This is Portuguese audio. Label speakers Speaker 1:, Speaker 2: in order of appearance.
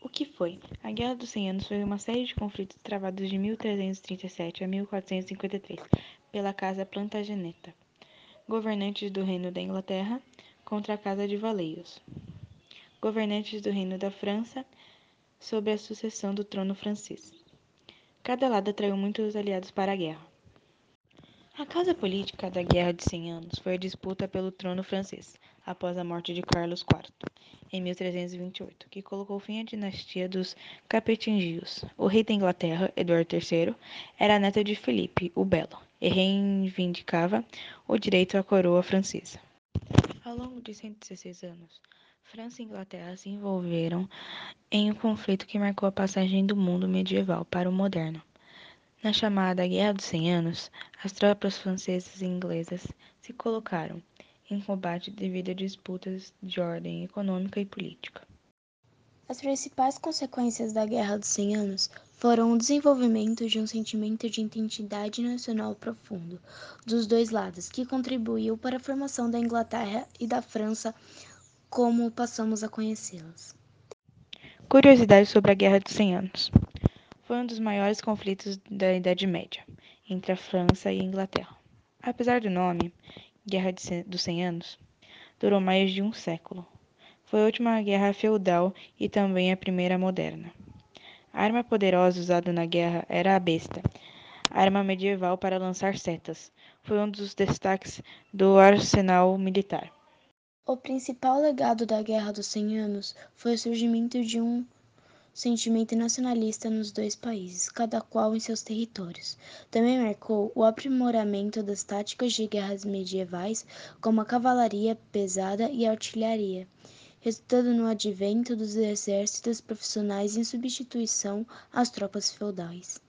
Speaker 1: O que foi? A Guerra dos Cem Anos foi uma série de conflitos travados de 1337 a 1453 pela Casa Plantageneta, governantes do Reino da Inglaterra, contra a Casa de Valeios, governantes do Reino da França, sobre a sucessão do trono francês. Cada lado atraiu muitos aliados para a guerra. A causa política da Guerra de Cem Anos foi a disputa pelo trono francês, após a morte de Carlos IV, em 1328, que colocou fim à dinastia dos Capetingios. O rei da Inglaterra, Eduardo III, era neto de Filipe o Belo e reivindicava o direito à coroa francesa. Ao longo de 116 anos, França e Inglaterra se envolveram em um conflito que marcou a passagem do mundo medieval para o moderno. Na chamada Guerra dos Cem Anos, as tropas francesas e inglesas se colocaram em combate devido a disputas de ordem econômica e política.
Speaker 2: As principais consequências da Guerra dos Cem Anos foram o desenvolvimento de um sentimento de identidade nacional profundo dos dois lados, que contribuiu para a formação da Inglaterra e da França como passamos a conhecê-las.
Speaker 1: Curiosidades sobre a Guerra dos Cem Anos foi um dos maiores conflitos da Idade Média entre a França e a Inglaterra. Apesar do nome, Guerra dos Cem Anos, durou mais de um século. Foi a última guerra feudal e também a primeira moderna. A arma poderosa usada na guerra era a besta, arma medieval para lançar setas. Foi um dos destaques do arsenal militar.
Speaker 2: O principal legado da Guerra dos Cem Anos foi o surgimento de um sentimento nacionalista nos dois países, cada qual em seus territórios. Também marcou o aprimoramento das táticas de guerras medievais, como a cavalaria pesada e a artilharia, resultando no advento dos exércitos profissionais em substituição às tropas feudais.